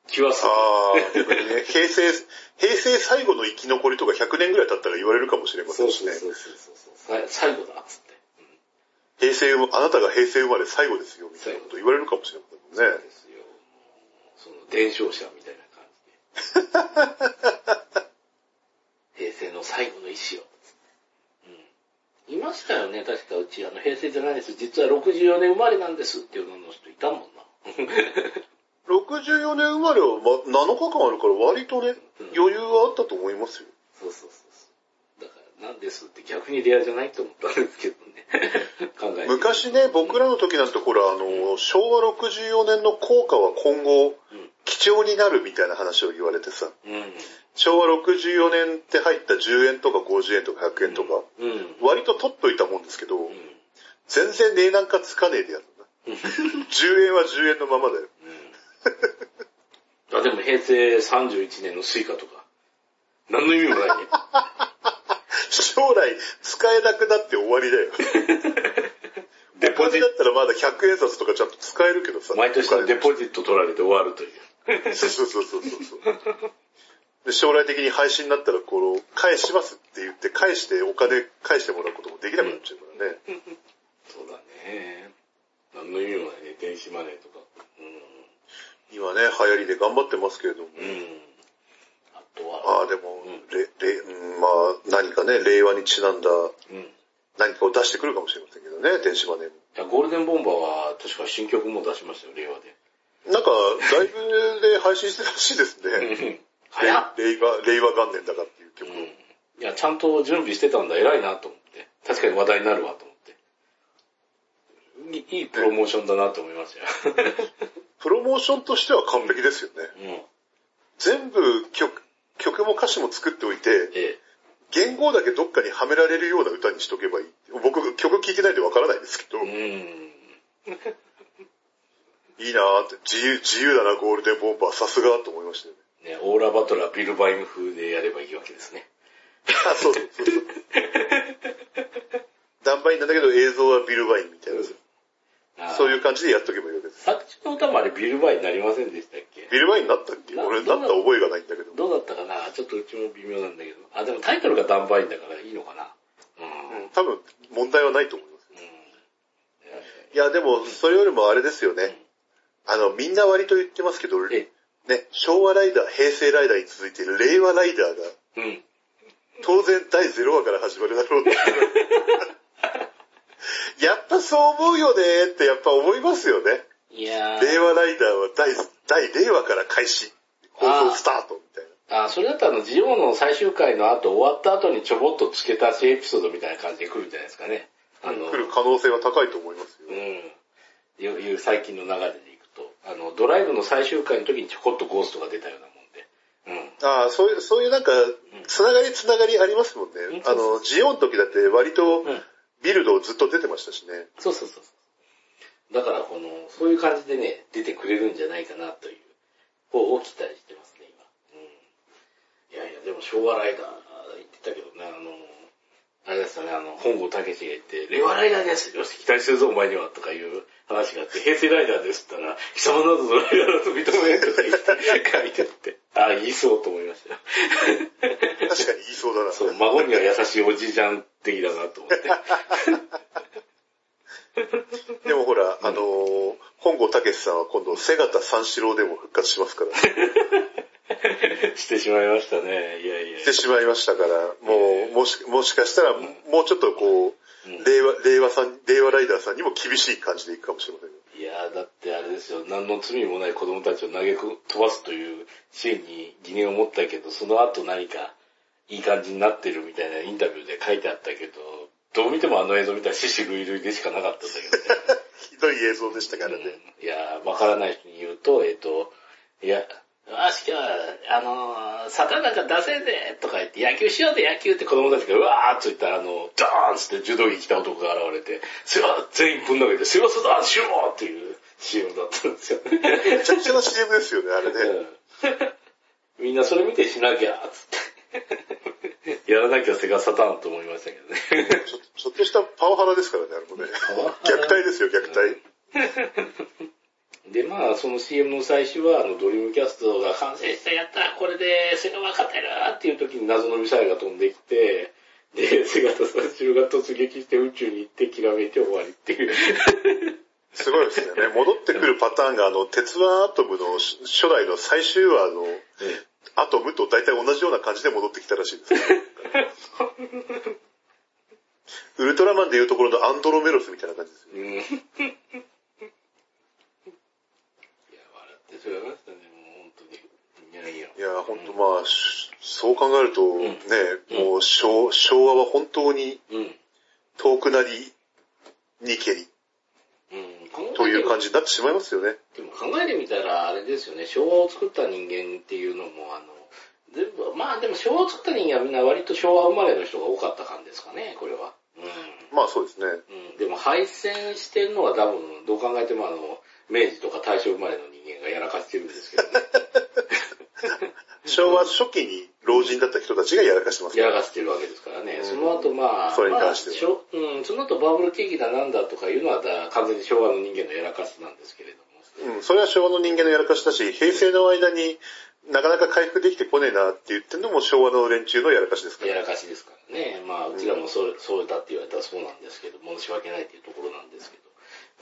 気はする。ああ、逆にね、平成、平成最後の生き残りとか100年ぐらい経ったら言われるかもしれませそんしね。うそうそうそうそう。さ最後だ、つって。平成、あなたが平成生まれ最後ですよ、みたいなこと言われるかもしれませんもんそうね。ですよ。その、伝承者みたいな感じで。平成の最後の意志を。うん。いましたよね、確かうち、あの、平成じゃないです。実は64年生まれなんですっていうのの人いたもんな。64年生まれは、ま、7日間あるから割とね、余裕はあったと思いますよ。そうそうそうそう。だから、なんですって逆にレアじゃないと思ったんですけどね。考え昔ね、僕らの時なんてほら、あの、昭和64年の効果は今後、貴重になるみたいな話を言われてさ、うん。昭和64年って入った10円とか50円とか100円とか、うん。うん。割と取っといたもんですけど、うん。全然値なんかつかねえでやるな。10円は10円のままだよ。あ、でも平成31年のスイカとか。何の意味もないね。将来使えなくなって終わりだよ。デポジッお金だったらまだ100円札とかちゃんと使えるけどさ。ト、毎年のデポジット取られて終わるという。そうそうそうそうそう。で将来的に廃止になったら、この、返しますって言って、返してお金返してもらうこともできなくなっちゃうからね。そうだね。何の意味もないね、電子マネーとか。今ね、流行りで頑張ってますけれども。うん。うん。あとは、ああ、でも、れ、れ、うんまあ、何かね、令和にちなんだうん。い何かを出してくるかもしれませんけどね、電子マネーも。や、ゴールデンボンバーは確か新曲も出しましたよ、令和で。なんか、ライブで配信してるらしいですね。令和、令和元年だかっていう曲を。うん。いや、ちゃんと準備してたんだ、偉いなと思って。確かに話題になるわと思って。いいいいプロモーションだなと思いましたよ。プロモーションとしては完璧ですよね。うん。全部曲、曲も歌詞も作っておいて、ええ。言語だけどっかにはめられるような歌にしとけばいい。僕、曲聴いてないんでわからないですけど、うん。いいなーって、自由、自由だな、ゴールデンボンバー、さすがと思いましたよね。ね、オーラバトラー、ビルバイム風でやればいいわけですね。あ、そうそうそうそう。ダンバインなんだけど映像はビルバインみたいな。そういう感じでやっとけばいいわけです。作中の歌もあれビルバインになりませんでしたっけ？ビルバインになったっけ？な俺なった覚えがないんだけど。どうだったかな？ちょっとうちも微妙なんだけど。あ、でもタイトルがダンバインだからいいのかな？うん。うん、多分問題はないと思います。うんいや、でも、それよりもあれですよね。あの、みんな割と言ってますけど、えね、昭和ライダー、平成ライダーに続いて、令和ライダーが、うん。当然第0話から始まるだろうって。やっぱそう思うよねってやっぱ思いますよね。いや令ー。和ライダーは第、第令和から開始。放送スタートみたいな。あ、それだったらあの、ジオの最終回の後、終わった後にちょぼっと付け足しエピソードみたいな感じで来るんじゃないですかね。あの、来る可能性は高いと思いますよ。うん。いういう最近の流れでいくと、あの、ドライブの最終回の時にちょこっとゴーストが出たようなもんで。うん。ああ、そういう、そういうなんか、つながりつながりありますもんね。うんあの、ジオンの時だって割とうんビルドずっと出てましたしね。そうそうそう。だから、この、そういう感じでね、出てくれるんじゃないかなという方を期待してますね、今。うん。いやいや、でも昭和ライダー言ってたけどね、あの、あれですよね、あの、本郷武史が言って、令和ライダーですよし、期待するぞ、お前には、とかいう話があって、平成ライダーですったら、貴様などのライダーだと認めんとか言って、書いてあって、ああ、言いそうと思いましたよ。確かに言いそうだな。そう、孫には優しいおじいちゃん的だなと思って。でもほら、あのー、本郷武さんは今度、瀬形三四郎でも復活しますから、してしまいましたね。いやいや。してしまいましたから、もう、もし、もしかしたら、もうちょっとこう、うん令和、令和さん、令和ライダーさんにも厳しい感じでいくかもしれませんよ。いやーだってあれですよ、何の罪もない子供たちを投げ飛ばすというシーンに疑念を持ったけど、その後何かいい感じになってるみたいなインタビューで書いてあったけど、どう見てもあの映像見たら死死類類でしかなかったんだけどね。ひどい映像でしたからね。うんいやーわからない人に言うと、えっ、と、いや、よし、今日は、あのー、サタンなんか出せねえとか言って、野球しようで野球って子供たちがうわーっと言ったら、あの、ドーンっつって柔道着着た男が現れて、すわ、全員ぶん投げて、すわすわしろっていう CM だったんですよ。めちゃくちゃな CM ですよね、あれね。うんみんなそれ見てしなきゃ、つって。やらなきゃセガサターンと思いましたけどね。ちょちょっとしたパワハラですからね、あれもね。虐待ですよ、虐待。で、まあ、その CM の最初は、あの、ドリームキャストが完成した、やった、これで、セガは勝てるっていう時に謎のミサイルが飛んできて、で、セガとサンシロが突撃して宇宙に行って、きらめいて終わりっていう。すごいですよね。戻ってくるパターンが、あの、鉄腕アトムの初初代の最終話のアトムと大体同じような感じで戻ってきたらしいです、ウルトラマンでいうところのアンドロメロスみたいな感じですよ。うん。いや、笑っまいましたね、もう本当に。いやいや。いや、ほんとまあ、しそう考えると、ね、うんもう昭昭和は本当にうん。遠くなりにけりうん。という感じになってしまいますよね。でも考えてみたら、あれですよね、昭和を作った人間っていうのも、あの、全部、まあでも昭和を作った人間はみんな割と昭和生まれの人が多かった感じですかね、これは。まあそうですね。うん。うん。でも敗戦してるのは多分、どう考えてもあの、明治とか大正生まれの人間がやらかしてるんですけどね。昭和初期に老人だった人たちがやらかしてます。やらかしてるわけですからね。うんその後まあ、それに関してはまあしょうん、その後バブル景気だなんだとかいうのはだ完全に昭和の人間のやらかしなんですけれども。うん、それは昭和の人間のやらかしだし、平成の間になかなか回復できてこねえなって言ってるのも昭和の連中のやらかしですから。やらかしですからね。まあ、うちらもそう、そうだって言われたらそうなんですけど、申し訳ないっていうところなんですけど。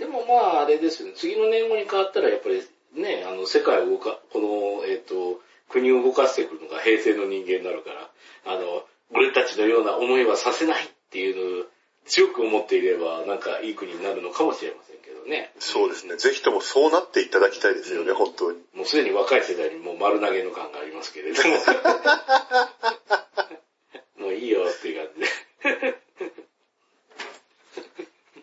でもまあ、あれですよね。次の年号に変わったら、やっぱりね、あの、世界を動か、この、えっ、と、国を動かしてくるのが平成の人間になるから、あの、俺たちのような思いはさせないっていうのを強く思っていれば、なんかいい国になるのかもしれませんけどね。そうですね。ぜひともそうなっていただきたいですよね、うん本当に。もうすでに若い世代にもう丸投げの感がありますけれども。もういいよっていう感じで。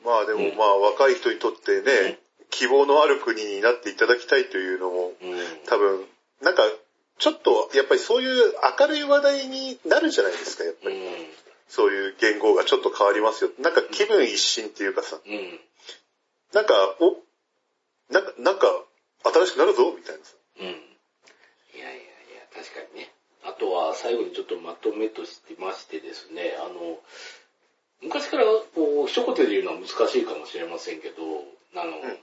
まあでもまあ若い人にとってね、希望のある国になっていただきたいというのも、うん。多分、なんか、ちょっと、やっぱりそういう明るい話題になるじゃないですか、やっぱり。うん。そういう言語がちょっと変わりますよ。なんか気分一新っていうかさ、うん。なんか、お、なんか、なんか、新しくなるぞ、みたいなさ。うん。いやいやいや、確かにね。あとは最後にちょっとまとめとしてましてですね、あの、昔からこう、一言で言うのは難しいかもしれませんけど、あの、ん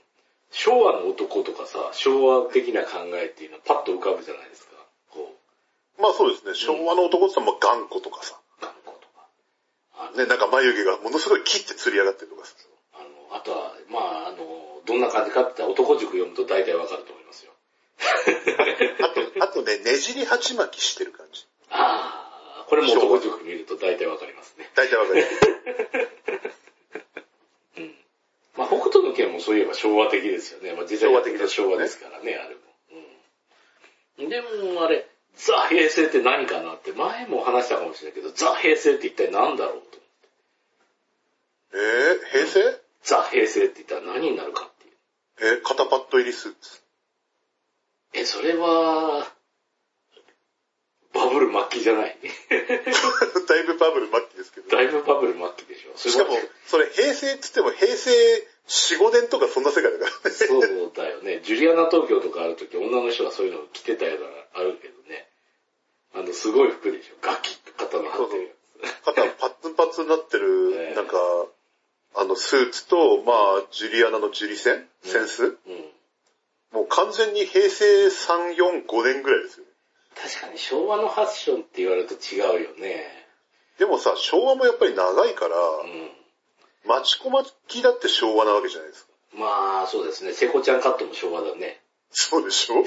昭和の男とかさ、昭和的な考えっていうのはパッと浮かぶじゃないですか。こう、まあそうですね、昭和の男って言ったらまあ頑固とかさ、頑固とか。ね、なんか眉毛がものすごい切って吊り上がってるとかさ。あの、あとは、まあ、あの、どんな感じかって言ったら男塾読むと大体わかると思いますよ。あと、あとね、ねじり鉢巻きしてる感じ。ああ、これも男塾見ると大体わかりますね。大体わかる。うん。まあ、北斗の拳もそういえば昭和的ですよね。まあ、実際やってきた昭和ですからね、あれも。うん。でも、あれ、ザ・平成って何かなって、前も話したかもしれないけど、ザ・平成って一体何だろうと。えー、平成？ザ・平成って言ったら何になるかっていう。えー、肩パッド入りスーツ。え、それは、バブル末期じゃない だいぶバブル末期ですけど。だいぶバブル末期でしょ。しかも、それ平成って言っても平成4、5年とかそんな世界だからね。そうだよね。ジュリアナ東京とかあるとき、女の人がそういうの着てたようなあるけどね。あの、すごい服でしょ。ガキ肩の張ってるや肩パッツンパッツンになって ええる、なんか、あのスーツと、まあ、ジュリアナのジュリセンセンス、つ。うん。もう完全に平成3、4、5年ぐらいですよね。確かに昭和のファッションって言われると違うよね。でもさ、昭和もやっぱり長いから、うん。マチコマキだって昭和なわけじゃないですか。まあ、そうですね。聖子ちゃんカットも昭和だね。そうでしょ？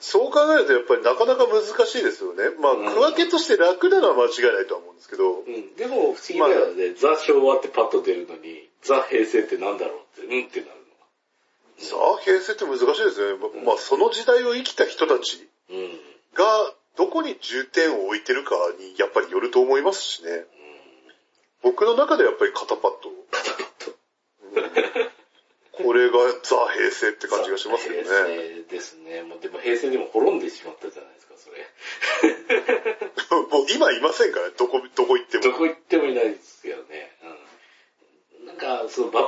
そう考えるとやっぱりなかなか難しいですよね。まあ、うん区分けとして楽なのは間違いないとは思うんですけど、うん。でも不思議だよね。ザ昭和ってパッと出るのに、ザ平成ってなんだろうって、うんってなるさあ、平成って難しいですよね。ままあ、その時代を生きた人たちのが。どこに重点を置いてるかにやっぱりよると思いますしね。僕の中ではやっぱり肩パッド。肩パッド。これがザ・平成って感じがしますけど平ね。成ですね。もうでも平成でも滅んでしまったじゃないですか、それ。もう今いませんからね、どこ、どこ行っても。どこ行ってもいないですよね。うん。なん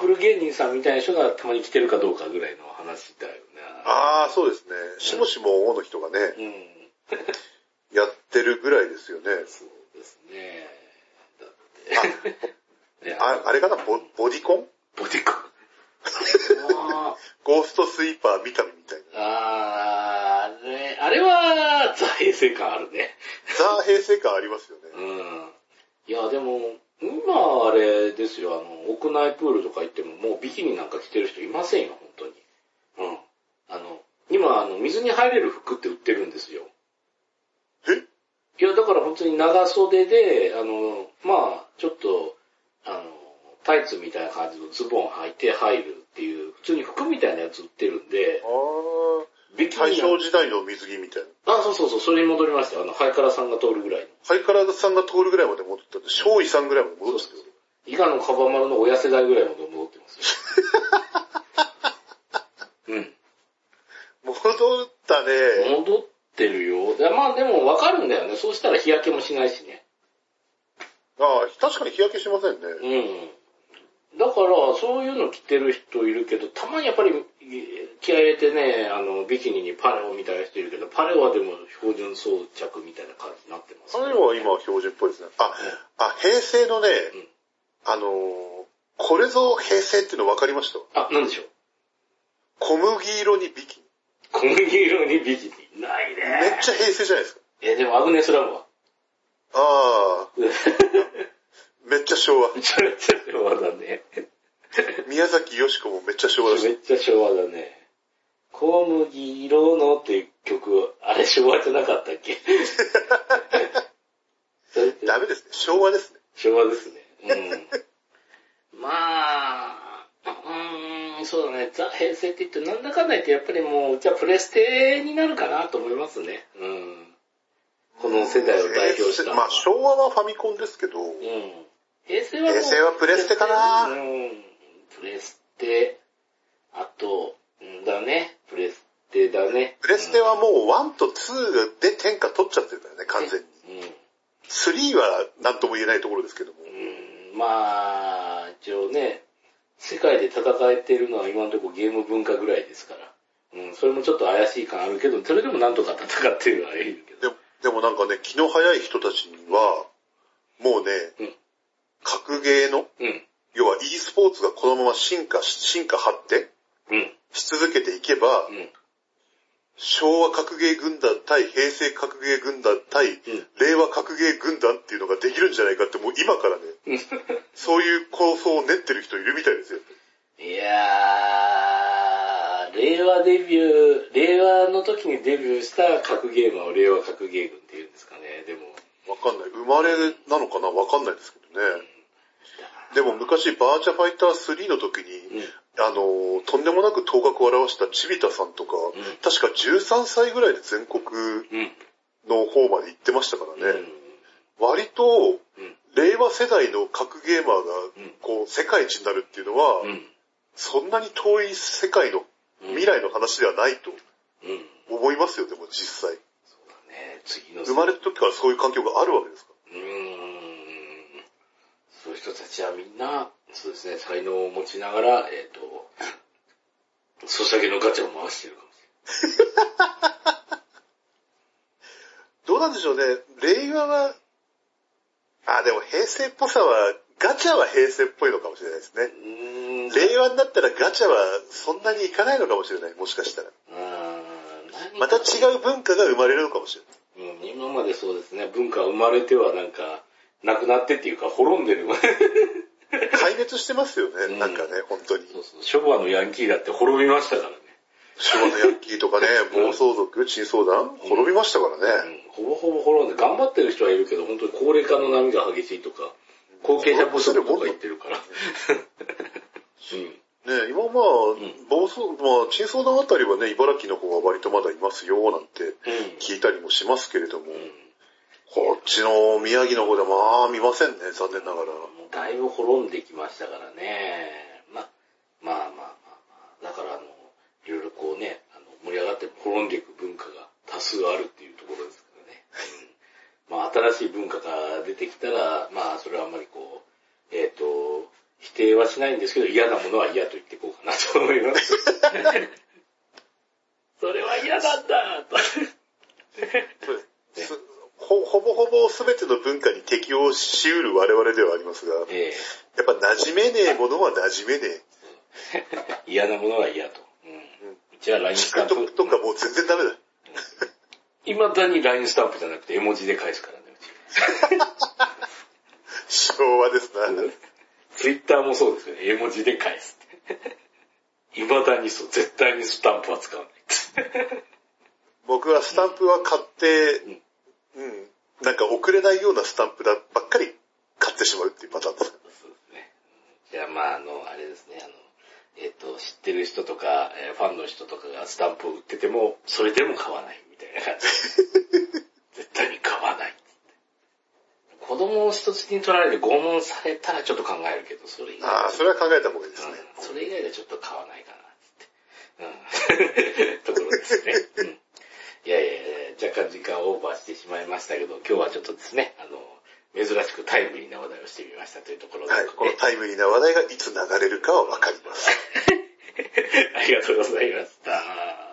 か、そのバブル芸人さんみたいな人がたまに来てるかどうかぐらいの話だよね。ああ、そうですね。しもしも王の人がね、うん。やってるぐらいですよね。そうですね。だって。ねああれかな？ボボディコンボディコン。あゴーストスイーパー見たみたいな。あー、ね、あれは、ザ平成感あるね。ザ・平成感ありますよね。うん。いや、でも、今あれですよ、あの、屋内プールとか行ってももうビキニなんか着てる人いませんよ、本当に。うん。あの、今、あの、水に入れる服って売ってるんですよ。えいや、だから本当に長袖で、あの、まあ、ちょっと、あの、タイツみたいな感じのズボン履いて入るっていう、普通に服みたいなやつ売ってるんであ、あ。ビキ大ニ正時代の水着みたいな。あ、そうそうそう、それに戻りましたよ。あの、ハイカラさんが通るぐらいの。ハイカラさんが通るぐらいまで戻ったんで、少尉さんぐらいまで戻ったんですよ。伊賀のカバマルの親世代ぐらいまで戻ってますよ。うん。戻ったね。戻ってるよ。でまあでもわかるんだよね。そうしたら日焼けもしないしね。ああ、確かに日焼けしませんね。うん。だから、そういうの着てる人いるけど、たまにやっぱり気合い入れてね、あの、ビキニにパレオみたいな人いるけど、パレオはでも標準装着みたいな感じになってます、あれは今標準っぽいですね。あ、あ、平成のね、んあのーこれぞ平成っていうの分かりました？あ、なんでしょう？小麦色にビキニ。小麦色にビキニ。ないね。めっちゃ平成じゃないですか。え、でもアグネスラムはああ、めっちゃ昭和。めちゃめちゃ昭和だね。宮崎よしこもめっちゃ昭和だし。めっちゃ昭和だね。小麦色のっていう曲、あれ昭和じゃなかったっけ？ダメですね。昭和ですね。昭和ですね。うん。まあ、うーん、そうだね。ザ・平成って言ってなんだかんだ言ってやっぱりもう、じゃあプレステになるかなと思いますね。うん。この世代を代表したのは。まあ昭和はファミコンですけど、うん。平成は平成はプレステかなうん。プレステ、あと、うんだね。プレステだね。プレステはもう1と2で天下取っちゃってるからね、完全に。うん。3は何とも言えないところですけども。うん。まあ、一応ね、世界で戦えてるのは今のところゲーム文化ぐらいですから。うん。それもちょっと怪しい感あるけど、それでもなんとか戦ってるのはいるけど。でもでもなんかね、気の早い人たちには、もうね、うん格ゲーの、うん。要は e スポーツがこのまま進化し、進化発展？うん。し続けていけば、うん。昭和格ゲー軍団対平成格ゲー軍団対うん令和格ゲー軍団っていうのができるんじゃないかってもう今からね、そういう構想を練ってる人いるみたいですよ。いやー、令和デビュー、令和の時にデビューした格ゲーマーを令和格ゲー軍って言うんですかね。でも、わかんない。生まれなのかな？わかんないですけどね。でも昔バーチャファイター3の時に、うん。あの、とんでもなく頭角を現したチビタさんとか、確か13歳ぐらいで全国うん。の方まで行ってましたからうん。ね。割と、うん。令和世代の格ゲーマーがうん、こう、世界一になるっていうのは、うん。そんなに遠い世界の未来の話ではないとうん。思いますよ、でも実際。そうだね。次の生まれた時からそういう環境があるわけですか。そういう人たちはみんな、そうですね、才能を持ちながら、えっ、と、ソシャゲのガチャを回してるかもし どうなんでしょうね。令和は、あ、でも平成っぽさは、ガチャは平成っぽいのかもしれないですね。令和になったらガチャはそんなにいかないのかもしれない、もしかしたら。また違う文化が生まれるのかもしれない。うん、今までそうですね、文化生まれてはなんか、亡くなってっていうか、滅んでる。壊滅してますよね、うん。なんかね、本当に。そうそう、昭和のヤンキーだって滅びましたからね。昭和のヤンキーとかね、暴走族、珍相談、滅びましたからね。うん、ほぼほぼ滅んで、頑張ってる人はいるけど、本当に高齢化の波が激しいとか、後継者不足とか言ってるから。うん。ね今まあ、暴走、まあ、珍相談あたりはね、茨城の方は割とまだいますよ、なんて聞いたりもしますけれども、こっちの宮城の方ではまあ見ませんね、残念ながら。もうだいぶ滅んできましたからね。ま、まあまあまあまあ。だからあの、いろいろこうね、あの盛り上がって滅んでいく文化が多数あるっていうところですからね。うん、まあ新しい文化が出てきたら、まあそれはあんまりこう、えっ、と、否定はしないんですけど、嫌なものは嫌と言っていこうかなと思います。それは嫌なんだと。すほほぼほぼ全ての文化に適応しうる我々ではありますが、やえっぱ馴染めねえものは馴染めねえ 嫌なものは嫌と。うん。うちは LINE え。スタン TikTok プ。とかもう全然ダメだ。いまだに LINE スタンプじゃなくて絵文字で返すからね、昭和ですな。うち。ツイッターもそうですよね、絵文字で返すって。いまだにそう、絶対にスタンプは使わない。僕はスタンプは買って、うん、なんか送れないようなスタンプだばっかり買ってしまうっていうパターンです。そうですね。じゃあまああの、あれですね、あの、えっ、と、知ってる人とか、えーファンの人とかがスタンプを売ってても、それでも買わないみたいな感じ。絶対に買わないっつって。子供を人質に取られて拷問されたらちょっと考えるけど、それ以外ああ、それは考えた方がいいですね。うん、それ以外でちょっと買わないかな、つって。うん。ところですね。うん。いやいやいや、若干時間オーバーしてしまいましたけど、今日はちょっとですね、あの、珍しくタイムリーな話題をしてみましたというところで。はい。このタイムリーな話題がいつ流れるかはわかります。ありがとうございました。